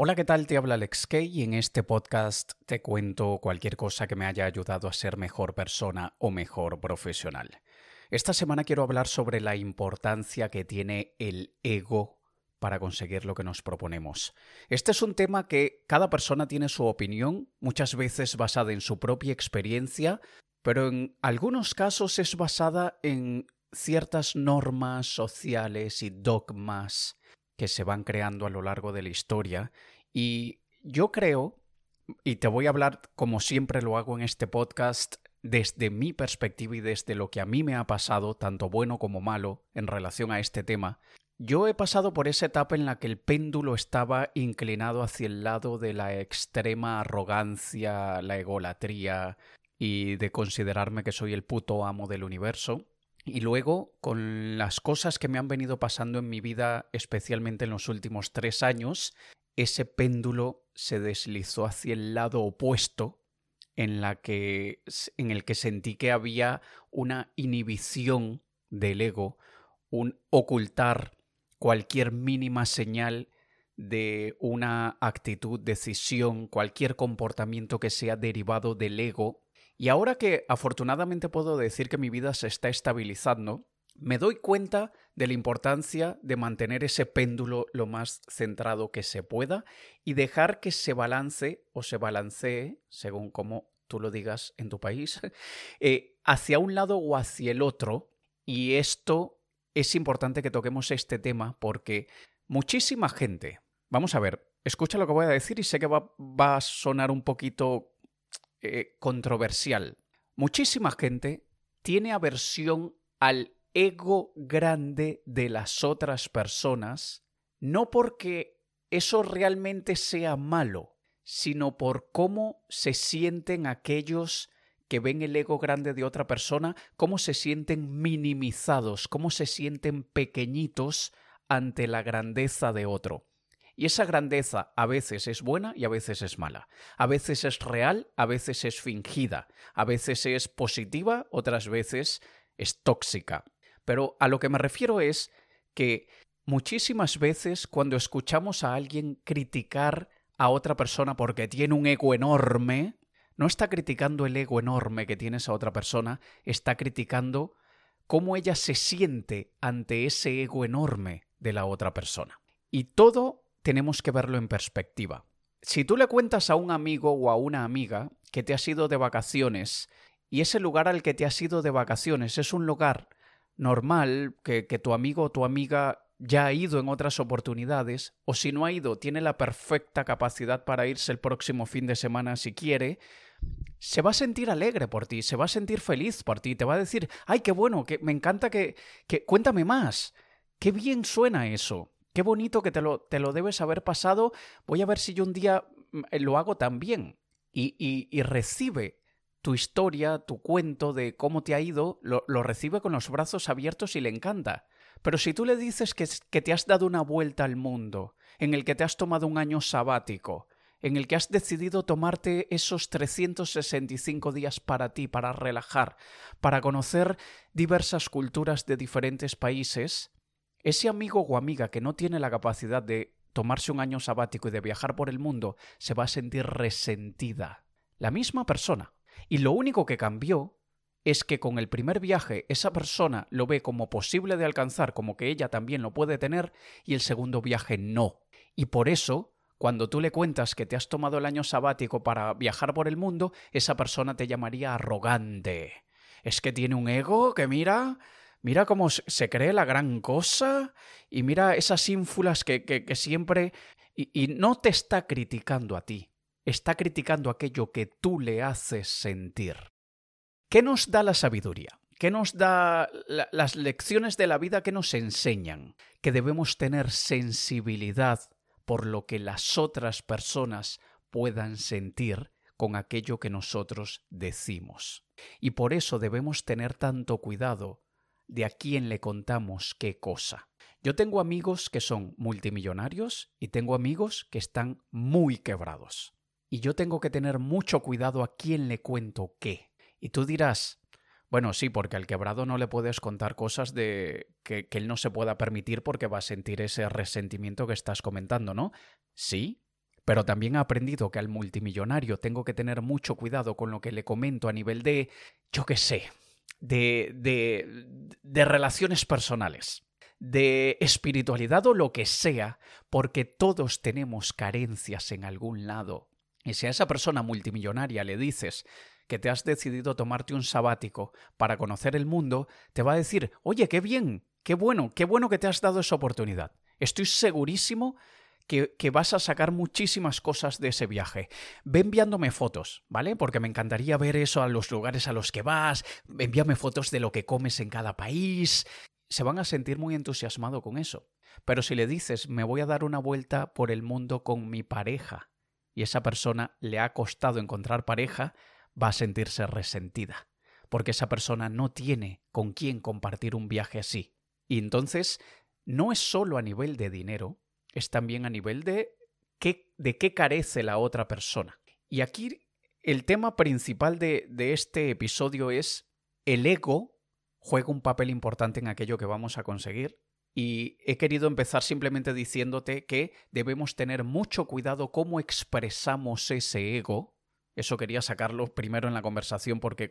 Hola, ¿qué tal? Te habla Alex Kay y en este podcast te cuento cualquier cosa que me haya ayudado a ser mejor persona o mejor profesional. Esta semana quiero hablar sobre la importancia que tiene el ego para conseguir lo que nos proponemos. Este es un tema que cada persona tiene su opinión, muchas veces basada en su propia experiencia, pero en algunos casos es basada en ciertas normas sociales y dogmas que se van creando a lo largo de la historia y yo creo, y te voy a hablar como siempre lo hago en este podcast, desde mi perspectiva y desde lo que a mí me ha pasado, tanto bueno como malo, en relación a este tema, yo he pasado por esa etapa en la que el péndulo estaba inclinado hacia el lado de la extrema arrogancia, la egolatría y de considerarme que soy el puto amo del universo. Y luego, con las cosas que me han venido pasando en mi vida, especialmente en los últimos tres años, ese péndulo se deslizó hacia el lado opuesto, en, la que, en el que sentí que había una inhibición del ego, un ocultar cualquier mínima señal de una actitud, decisión, cualquier comportamiento que sea derivado del ego y ahora que afortunadamente puedo decir que mi vida se está estabilizando, me doy cuenta de la importancia de mantener ese péndulo lo más centrado que se pueda y dejar que se balance o se balancee, según como tú lo digas en tu país, eh, hacia un lado o hacia el otro. Y esto es importante que toquemos este tema porque muchísima gente, vamos a ver, escucha lo que voy a decir y sé que va, va a sonar un poquito eh, controversial. Muchísima gente tiene aversión al ego grande de las otras personas, no porque eso realmente sea malo, sino por cómo se sienten aquellos que ven el ego grande de otra persona, cómo se sienten minimizados, cómo se sienten pequeñitos ante la grandeza de otro. Y esa grandeza a veces es buena y a veces es mala. A veces es real, a veces es fingida. A veces es positiva, otras veces es tóxica. Pero a lo que me refiero es que muchísimas veces cuando escuchamos a alguien criticar a otra persona porque tiene un ego enorme, no está criticando el ego enorme que tiene esa otra persona, está criticando cómo ella se siente ante ese ego enorme de la otra persona. Y todo tenemos que verlo en perspectiva. Si tú le cuentas a un amigo o a una amiga que te has ido de vacaciones y ese lugar al que te has ido de vacaciones es un lugar normal, que, tu amigo o tu amiga ya ha ido en otras oportunidades, o si no ha ido, tiene la perfecta capacidad para irse el próximo fin de semana si quiere, se va a sentir alegre por ti, se va a sentir feliz por ti, te va a decir, ay, qué bueno, que me encanta que, que cuéntame más, qué bien suena eso. Qué bonito que te lo, te lo debes haber pasado. Voy a ver si yo un día mm, eh, lo hago también. Y, y, recibe tu historia, tu cuento de cómo te ha ido, lo, lo, recibe con los brazos abiertos y le encanta. Pero si tú le dices que, que te has dado una vuelta al mundo, en el que te has tomado un año sabático, en el que has decidido tomarte esos 365 días para ti, para relajar, para conocer diversas culturas de diferentes países, ese amigo o amiga que no tiene la capacidad de tomarse un año sabático y de viajar por el mundo se va a sentir resentida. La misma persona. Y lo único que cambió es que con el primer viaje esa persona lo ve como posible de alcanzar, como que ella también lo puede tener, y el segundo viaje no. Y por eso, cuando tú le cuentas que te has tomado el año sabático para viajar por el mundo, esa persona te llamaría arrogante. Es que tiene un ego que mira, mira cómo se cree la gran cosa y mira esas ínfulas que, que, siempre... Y, no te está criticando a ti, está criticando aquello que tú le haces sentir. ¿Qué nos da la sabiduría? ¿Qué nos da la, las lecciones de la vida que nos enseñan? Que debemos tener sensibilidad por lo que las otras personas puedan sentir con aquello que nosotros decimos. Y por eso debemos tener tanto cuidado de a quién le contamos qué cosa. Yo tengo amigos que son multimillonarios y tengo amigos que están muy quebrados. Y yo tengo que tener mucho cuidado a quién le cuento qué. Y tú dirás, bueno, sí, porque al quebrado no le puedes contar cosas de que, que él no se pueda permitir porque va a sentir ese resentimiento que estás comentando, ¿no? Sí, pero también he aprendido que al multimillonario tengo que tener mucho cuidado con lo que le comento a nivel de, yo qué sé, de, de, relaciones personales de espiritualidad o lo que sea, porque todos tenemos carencias en algún lado. Y si a esa persona multimillonaria le dices que te has decidido tomarte un sabático para conocer el mundo, te va a decir, oye, qué bien, qué bueno, qué bueno que te has dado esa oportunidad. Estoy segurísimo que, vas a sacar muchísimas cosas de ese viaje. Ve enviándome fotos, ¿vale? Porque me encantaría ver eso a los lugares a los que vas. Envíame fotos de lo que comes en cada país se van a sentir muy entusiasmados con eso. Pero si le dices, me voy a dar una vuelta por el mundo con mi pareja, y esa persona le ha costado encontrar pareja, va a sentirse resentida, porque esa persona no tiene con quién compartir un viaje así. Y entonces, no es solo a nivel de dinero, es también a nivel de qué, de qué carece la otra persona. Y aquí el tema principal de, de este episodio es el ego juega un papel importante en aquello que vamos a conseguir. Y he querido empezar simplemente diciéndote que debemos tener mucho cuidado cómo expresamos ese ego. Eso quería sacarlo primero en la conversación porque,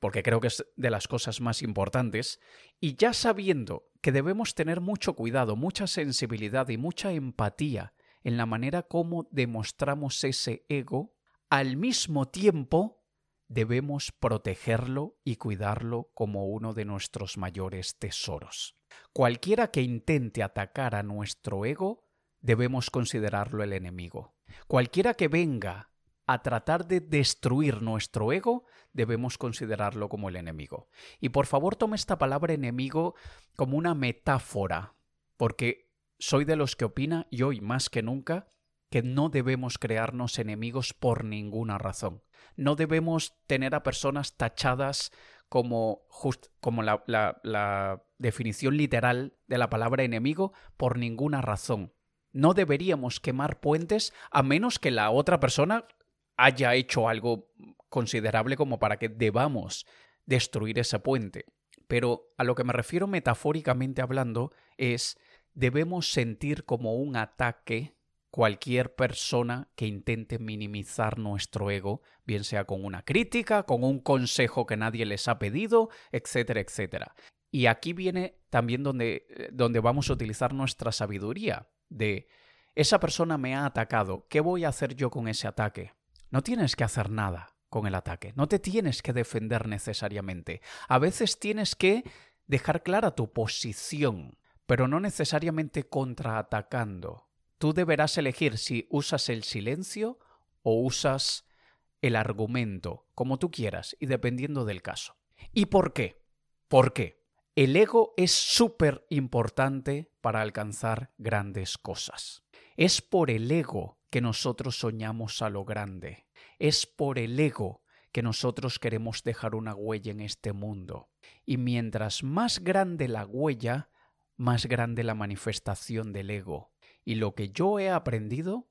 porque creo que es de las cosas más importantes. Y ya sabiendo que debemos tener mucho cuidado, mucha sensibilidad y mucha empatía en la manera como demostramos ese ego, al mismo tiempo debemos protegerlo y cuidarlo como uno de nuestros mayores tesoros. Cualquiera que intente atacar a nuestro ego, debemos considerarlo el enemigo. Cualquiera que venga a tratar de destruir nuestro ego, debemos considerarlo como el enemigo. Y por favor tome esta palabra enemigo como una metáfora, porque soy de los que opina, y hoy más que nunca, que no debemos crearnos enemigos por ninguna razón. No debemos tener a personas tachadas como, como la, la definición literal de la palabra enemigo por ninguna razón. No deberíamos quemar puentes a menos que la otra persona haya hecho algo considerable como para que debamos destruir ese puente. Pero a lo que me refiero metafóricamente hablando es debemos sentir como un ataque cualquier persona que intente minimizar nuestro ego, bien sea con una crítica, con un consejo que nadie les ha pedido, etcétera, etcétera. Y aquí viene también donde, eh, donde vamos a utilizar nuestra sabiduría de esa persona me ha atacado, ¿qué voy a hacer yo con ese ataque? No tienes que hacer nada con el ataque, no te tienes que defender necesariamente. A veces tienes que dejar clara tu posición, pero no necesariamente contraatacando tú deberás elegir si usas el silencio o usas el argumento, como tú quieras y dependiendo del caso. ¿Y por qué? ¿Por qué? El ego es súper importante para alcanzar grandes cosas. Es por el ego que nosotros soñamos a lo grande. Es por el ego que nosotros queremos dejar una huella en este mundo. Y mientras más grande la huella, más grande la manifestación del ego. Y lo que yo he aprendido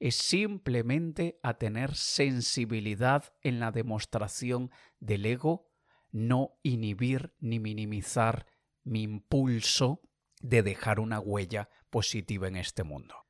es simplemente a tener sensibilidad en la demostración del ego, no inhibir ni minimizar mi impulso de dejar una huella positiva en este mundo.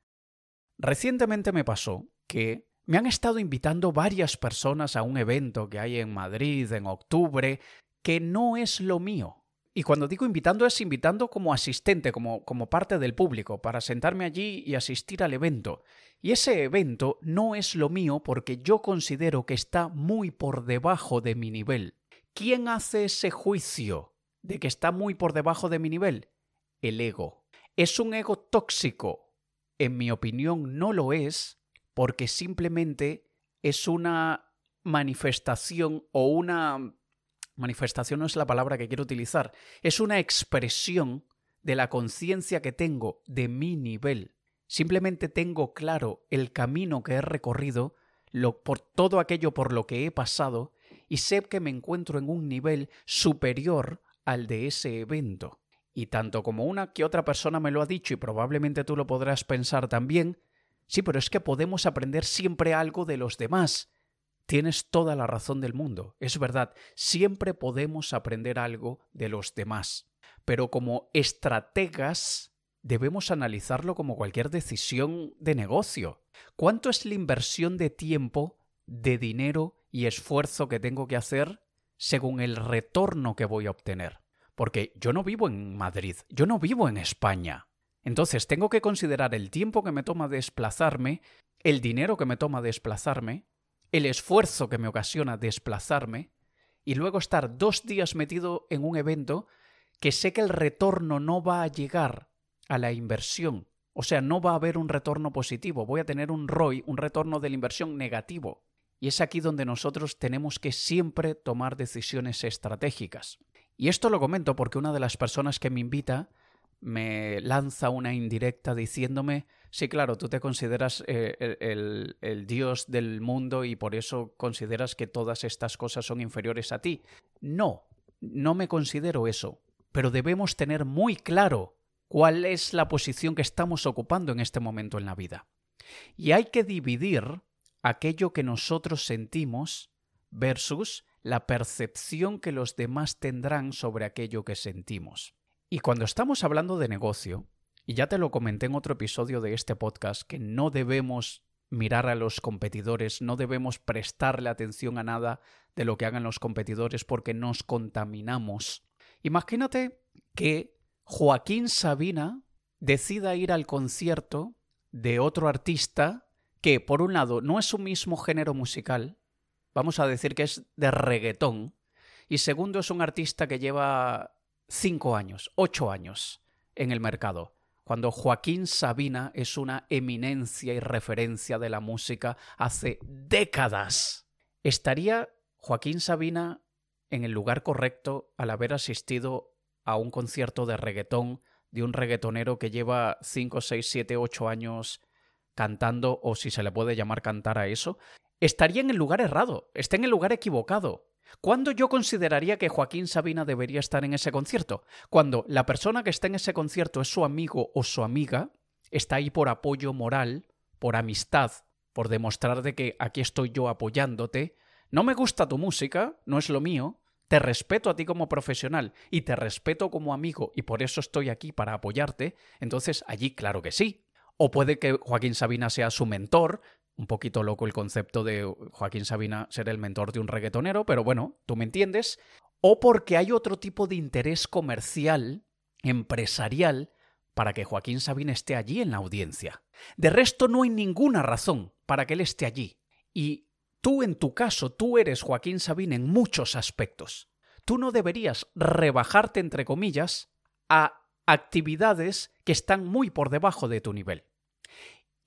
Recientemente me pasó que me han estado invitando varias personas a un evento que hay en Madrid en octubre que no es lo mío. Y cuando digo invitando es invitando como asistente, como, como parte del público, para sentarme allí y asistir al evento. Y ese evento no es lo mío porque yo considero que está muy por debajo de mi nivel. ¿Quién hace ese juicio de que está muy por debajo de mi nivel? El ego. ¿Es un ego tóxico? En mi opinión no lo es porque simplemente es una manifestación o una manifestación no es la palabra que quiero utilizar, es una expresión de la conciencia que tengo de mi nivel. Simplemente tengo claro el camino que he recorrido, lo, por todo aquello por lo que he pasado, y sé que me encuentro en un nivel superior al de ese evento. Y tanto como una que otra persona me lo ha dicho, y probablemente tú lo podrás pensar también, sí, pero es que podemos aprender siempre algo de los demás. Tienes toda la razón del mundo. Es verdad, siempre podemos aprender algo de los demás. Pero como estrategas debemos analizarlo como cualquier decisión de negocio. ¿Cuánto es la inversión de tiempo, de dinero y esfuerzo que tengo que hacer según el retorno que voy a obtener? Porque yo no vivo en Madrid, yo no vivo en España. Entonces tengo que considerar el tiempo que me toma desplazarme, el dinero que me toma desplazarme, el esfuerzo que me ocasiona desplazarme, y luego estar dos días metido en un evento que sé que el retorno no va a llegar a la inversión. O sea, no va a haber un retorno positivo, voy a tener un ROI, un retorno de la inversión negativo. Y es aquí donde nosotros tenemos que siempre tomar decisiones estratégicas. Y esto lo comento porque una de las personas que me invita me lanza una indirecta diciéndome, sí, claro, tú te consideras eh, el, el, dios del mundo y por eso consideras que todas estas cosas son inferiores a ti. No, no me considero eso, pero debemos tener muy claro cuál es la posición que estamos ocupando en este momento en la vida. Y hay que dividir aquello que nosotros sentimos versus la percepción que los demás tendrán sobre aquello que sentimos. Y cuando estamos hablando de negocio, y ya te lo comenté en otro episodio de este podcast, que no debemos mirar a los competidores, no debemos prestarle atención a nada de lo que hagan los competidores porque nos contaminamos. Imagínate que Joaquín Sabina decida ir al concierto de otro artista que, por un lado, no es su mismo género musical, vamos a decir que es de reggaetón, y segundo, es un artista que lleva cinco años, ocho años en el mercado, cuando Joaquín Sabina es una eminencia y referencia de la música hace décadas. ¿Estaría Joaquín Sabina en el lugar correcto al haber asistido a un concierto de reggaetón de un reggaetonero que lleva cinco, seis, siete, ocho años cantando, o si se le puede llamar cantar a eso, estaría en el lugar errado, está en el lugar equivocado. ¿Cuándo yo consideraría que Joaquín Sabina debería estar en ese concierto? Cuando la persona que está en ese concierto es su amigo o su amiga, está ahí por apoyo moral, por amistad, por demostrar de que aquí estoy yo apoyándote. No me gusta tu música, no es lo mío, te respeto a ti como profesional y te respeto como amigo y por eso estoy aquí para apoyarte, entonces allí claro que sí. O puede que Joaquín Sabina sea su mentor, un poquito loco el concepto de Joaquín Sabina ser el mentor de un reggaetonero, pero bueno, tú me entiendes. O porque hay otro tipo de interés comercial, empresarial, para que Joaquín Sabina esté allí en la audiencia. De resto, no hay ninguna razón para que él esté allí. Y tú, en tu caso, tú eres Joaquín Sabina en muchos aspectos. Tú no deberías rebajarte, entre comillas, a actividades que están muy por debajo de tu nivel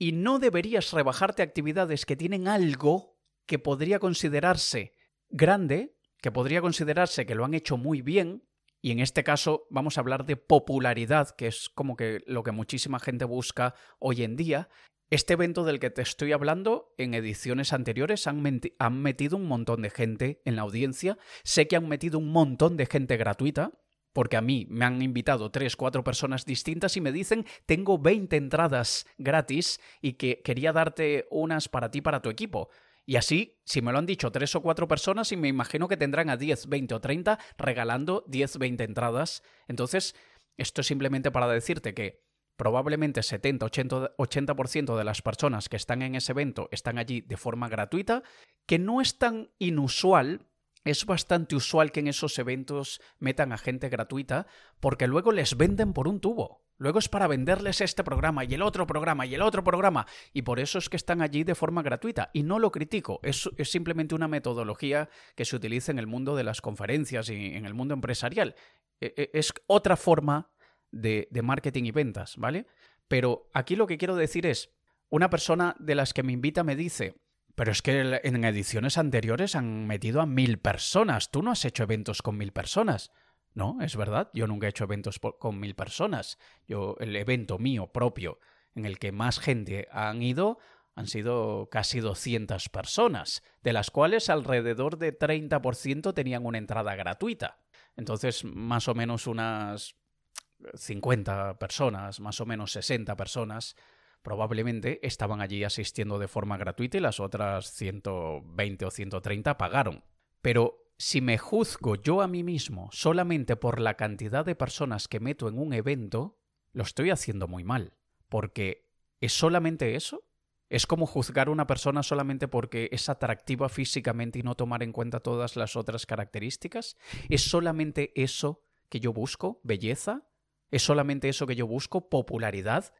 y no deberías rebajarte actividades que tienen algo que podría considerarse grande, que podría considerarse que lo han hecho muy bien, y en este caso vamos a hablar de popularidad, que es como que lo que muchísima gente busca hoy en día. Este evento del que te estoy hablando, en ediciones anteriores han, han metido un montón de gente en la audiencia, sé que han metido un montón de gente gratuita, porque a mí me han invitado tres, cuatro personas distintas y me dicen tengo 20 entradas gratis y que quería darte unas para ti, para tu equipo. Y así, si me lo han dicho tres o cuatro personas, y me imagino que tendrán a 10, 20 o 30 regalando 10, 20 entradas. Entonces, esto es simplemente para decirte que probablemente 70, 80%, 80 de las personas que están en ese evento están allí de forma gratuita, que no es tan inusual es bastante usual que en esos eventos metan a gente gratuita porque luego les venden por un tubo. Luego es para venderles este programa y el otro programa y el otro programa. Y por eso es que están allí de forma gratuita. Y no lo critico. Es, simplemente una metodología que se utiliza en el mundo de las conferencias y en el mundo empresarial. E, e, es otra forma de, de marketing y ventas, ¿vale? Pero aquí lo que quiero decir es, una persona de las que me invita me dice, pero es que en ediciones anteriores han metido a mil personas. Tú no has hecho eventos con mil personas. No, es verdad. Yo nunca he hecho eventos con mil personas. Yo, el evento mío propio en el que más gente han ido han sido casi 200 personas, de las cuales alrededor de 30% tenían una entrada gratuita. Entonces, más o menos unas 50 personas, más o menos 60 personas probablemente estaban allí asistiendo de forma gratuita y las otras 120 o 130 pagaron. Pero si me juzgo yo a mí mismo solamente por la cantidad de personas que meto en un evento, lo estoy haciendo muy mal, porque ¿es solamente eso? ¿Es como juzgar a una persona solamente porque es atractiva físicamente y no tomar en cuenta todas las otras características? ¿Es solamente eso que yo busco? ¿Belleza? ¿Es solamente eso que yo busco? ¿Popularidad?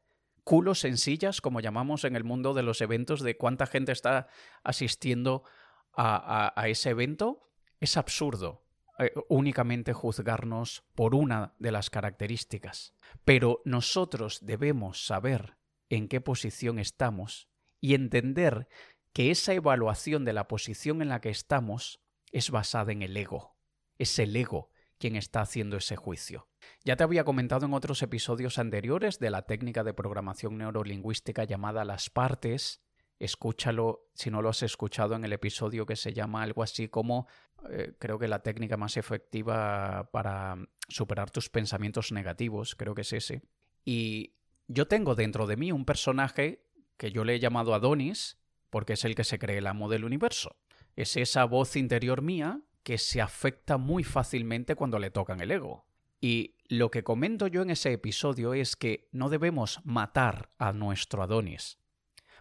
¿Culos sencillas, como llamamos en el mundo de los eventos, de cuánta gente está asistiendo a, a ese evento? Es absurdo. Eh, únicamente juzgarnos por una de las características. Pero nosotros debemos saber en qué posición estamos y entender que esa evaluación de la posición en la que estamos es basada en el ego. Es el ego quien está haciendo ese juicio. Ya te había comentado en otros episodios anteriores de la técnica de programación neurolingüística llamada las partes. Escúchalo si no lo has escuchado en el episodio que se llama algo así como eh, creo que la técnica más efectiva para superar tus pensamientos negativos, creo que es ese. Y yo tengo dentro de mí un personaje que yo le he llamado Adonis, porque es el que se cree el amo del universo. Es esa voz interior mía que se afecta muy fácilmente cuando le tocan el ego. Y lo que comento yo en ese episodio es que no debemos matar a nuestro Adonis,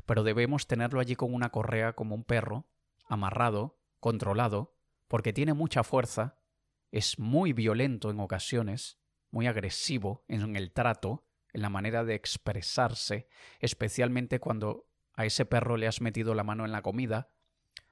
pero debemos tenerlo allí con una correa como un perro, amarrado, controlado, porque tiene mucha fuerza, es muy violento en ocasiones, muy agresivo en el trato, en la manera de expresarse, especialmente cuando a ese perro le has metido la mano en la comida.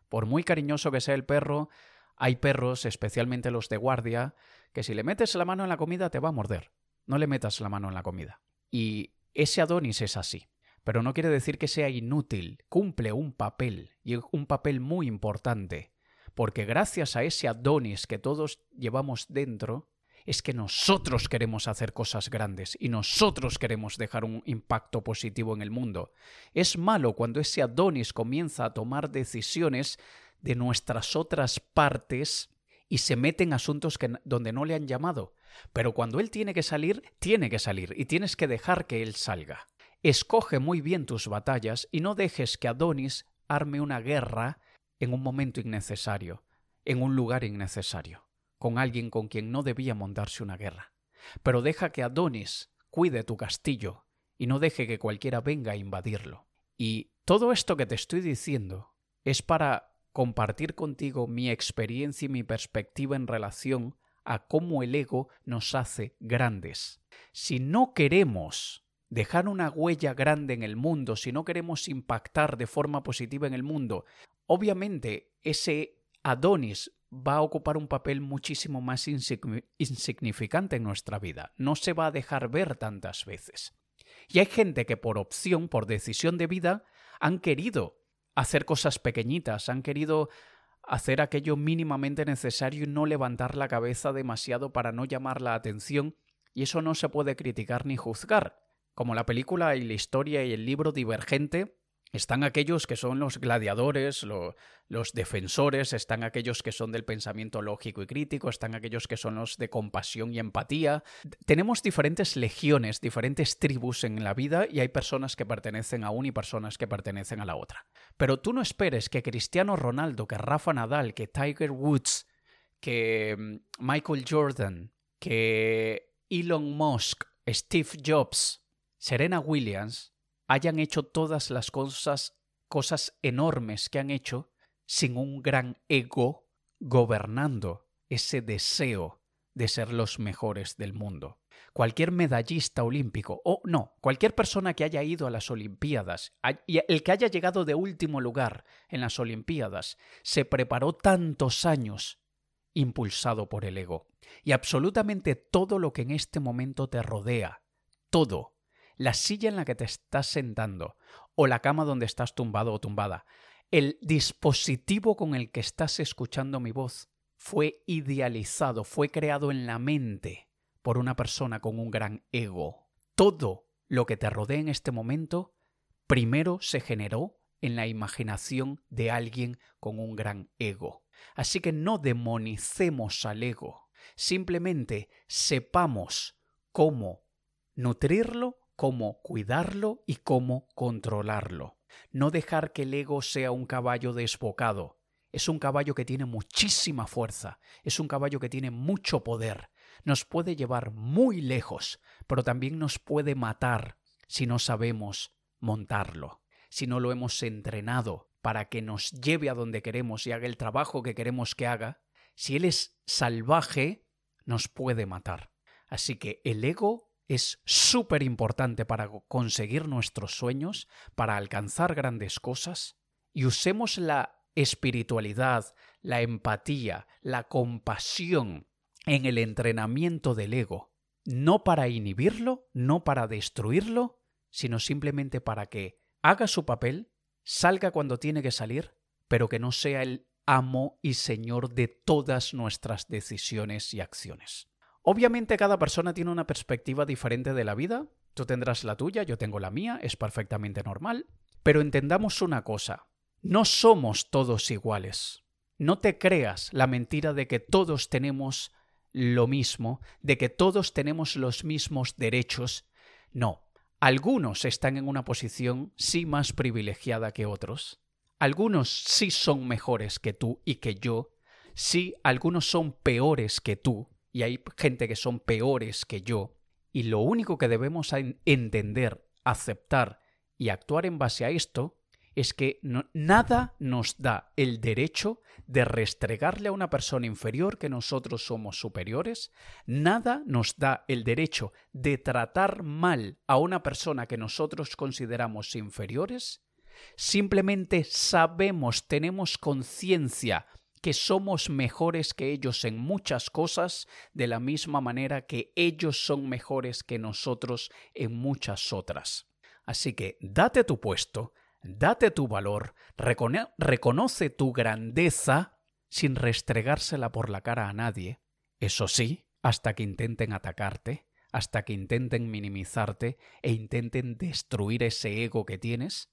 Por muy cariñoso que sea el perro, hay perros, especialmente los de guardia, que si le metes la mano en la comida te va a morder. No le metas la mano en la comida. Y ese Adonis es así. Pero no quiere decir que sea inútil, cumple un papel, y un papel muy importante porque gracias a ese Adonis que todos llevamos dentro, es que nosotros queremos hacer cosas grandes y nosotros queremos dejar un impacto positivo en el mundo. Es malo cuando ese Adonis comienza a tomar decisiones de nuestras otras partes y se mete en asuntos que, donde no le han llamado. Pero cuando él tiene que salir, tiene que salir y tienes que dejar que él salga. Escoge muy bien tus batallas y no dejes que Adonis arme una guerra en un momento innecesario, en un lugar innecesario, con alguien con quien no debía montarse una guerra. Pero deja que Adonis cuide tu castillo y no deje que cualquiera venga a invadirlo. Y todo esto que te estoy diciendo es para compartir contigo mi experiencia y mi perspectiva en relación a cómo el ego nos hace grandes. Si no queremos dejar una huella grande en el mundo, si no queremos impactar de forma positiva en el mundo, obviamente ese Adonis va a ocupar un papel muchísimo más insignificante en nuestra vida, no se va a dejar ver tantas veces. Y hay gente que por opción, por decisión de vida, han querido hacer cosas pequeñitas, han querido hacer aquello mínimamente necesario y no levantar la cabeza demasiado para no llamar la atención, y eso no se puede criticar ni juzgar. Como la película y la historia y el libro Divergente, están aquellos que son los gladiadores, los defensores, están aquellos que son del pensamiento lógico y crítico, están aquellos que son los de compasión y empatía. Tenemos diferentes legiones, diferentes tribus en la vida y hay personas que pertenecen a una y personas que pertenecen a la otra. Pero tú no esperes que Cristiano Ronaldo, que Rafa Nadal, que Tiger Woods, que mm, Michael Jordan, que Elon Musk, Steve Jobs, Serena Williams hayan hecho todas las cosas, cosas enormes que han hecho sin un gran ego gobernando ese deseo de ser los mejores del mundo. Cualquier medallista olímpico, o no, cualquier persona que haya ido a las Olimpiadas, y el que haya llegado de último lugar en las Olimpiadas, se preparó tantos años impulsado por el ego. Y absolutamente todo lo que en este momento te rodea, todo, la silla en la que te estás sentando o la cama donde estás tumbado o tumbada, el dispositivo con el que estás escuchando mi voz fue idealizado, fue creado en la mente por una persona con un gran ego. Todo lo que te rodea en este momento primero se generó en la imaginación de alguien con un gran ego. Así que no demonicemos al ego, simplemente sepamos cómo nutrirlo cómo cuidarlo y cómo controlarlo. No dejar que el ego sea un caballo desbocado. Es un caballo que tiene muchísima fuerza, es un caballo que tiene mucho poder, nos puede llevar muy lejos, pero también nos puede matar si no sabemos montarlo, si no lo hemos entrenado para que nos lleve a donde queremos y haga el trabajo que queremos que haga, si él es salvaje, nos puede matar. Así que el ego es súper importante para conseguir nuestros sueños, para alcanzar grandes cosas, y usemos la espiritualidad, la empatía, la compasión en el entrenamiento del ego, no para inhibirlo, no para destruirlo, sino simplemente para que haga su papel, salga cuando tiene que salir, pero que no sea el amo y señor de todas nuestras decisiones y acciones. Obviamente cada persona tiene una perspectiva diferente de la vida, tú tendrás la tuya, yo tengo la mía, es perfectamente normal, pero entendamos una cosa, no somos todos iguales. No te creas la mentira de que todos tenemos lo mismo, de que todos tenemos los mismos derechos. No, algunos están en una posición sí más privilegiada que otros. Algunos sí son mejores que tú y que yo. Sí, algunos son peores que tú y hay gente que son peores que yo, y lo único que debemos entender, aceptar y actuar en base a esto es que nada nos da el derecho de restregarle a una persona inferior que nosotros somos superiores, nada nos da el derecho de tratar mal a una persona que nosotros consideramos inferiores, simplemente sabemos, tenemos conciencia que somos mejores que ellos en muchas cosas, de la misma manera que ellos son mejores que nosotros en muchas otras. Así que date tu puesto, date tu valor, reconoce tu grandeza sin restregársela por la cara a nadie. Eso sí, hasta que intenten atacarte, hasta que intenten minimizarte e intenten destruir ese ego que tienes,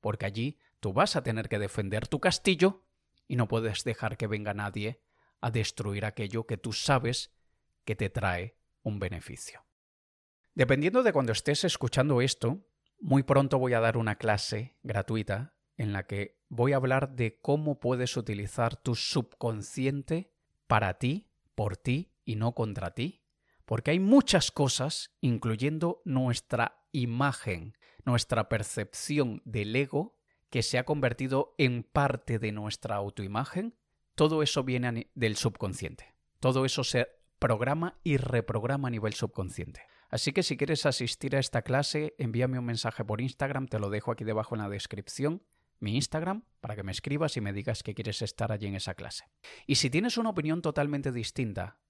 porque allí tú vas a tener que defender tu castillo y no puedes dejar que venga nadie a destruir aquello que tú sabes que te trae un beneficio. Dependiendo de cuando estés escuchando esto, muy pronto voy a dar una clase gratuita en la que voy a hablar de cómo puedes utilizar tu subconsciente para ti, por ti y no contra ti. Porque hay muchas cosas, incluyendo nuestra imagen, nuestra percepción del ego, que se ha convertido en parte de nuestra autoimagen, todo eso viene del subconsciente. Todo eso se programa y reprograma a nivel subconsciente. Así que si quieres asistir a esta clase, envíame un mensaje por Instagram, te lo dejo aquí debajo en la descripción, mi Instagram, para que me escribas y me digas que quieres estar allí en esa clase. Y si tienes una opinión totalmente distinta,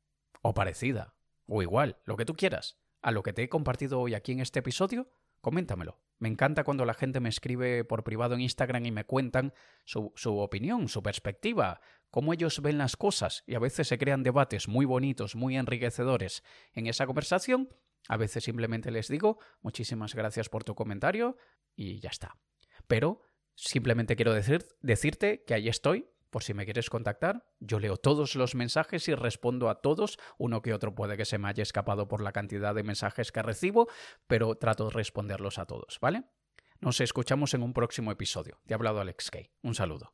o parecida, o igual, lo que tú quieras, a lo que te he compartido hoy aquí en este episodio, coméntamelo. Me encanta cuando la gente me escribe por privado en Instagram y me cuentan su, opinión, su perspectiva, cómo ellos ven las cosas y a veces se crean debates muy bonitos, muy enriquecedores en esa conversación. A veces simplemente les digo muchísimas gracias por tu comentario y ya está. Pero simplemente quiero decir, decirte que ahí estoy por si me quieres contactar, yo leo todos los mensajes y respondo a todos. Uno que otro puede que se me haya escapado por la cantidad de mensajes que recibo, pero trato de responderlos a todos, ¿vale? Nos escuchamos en un próximo episodio. Te ha hablado Alex Kay. Un saludo.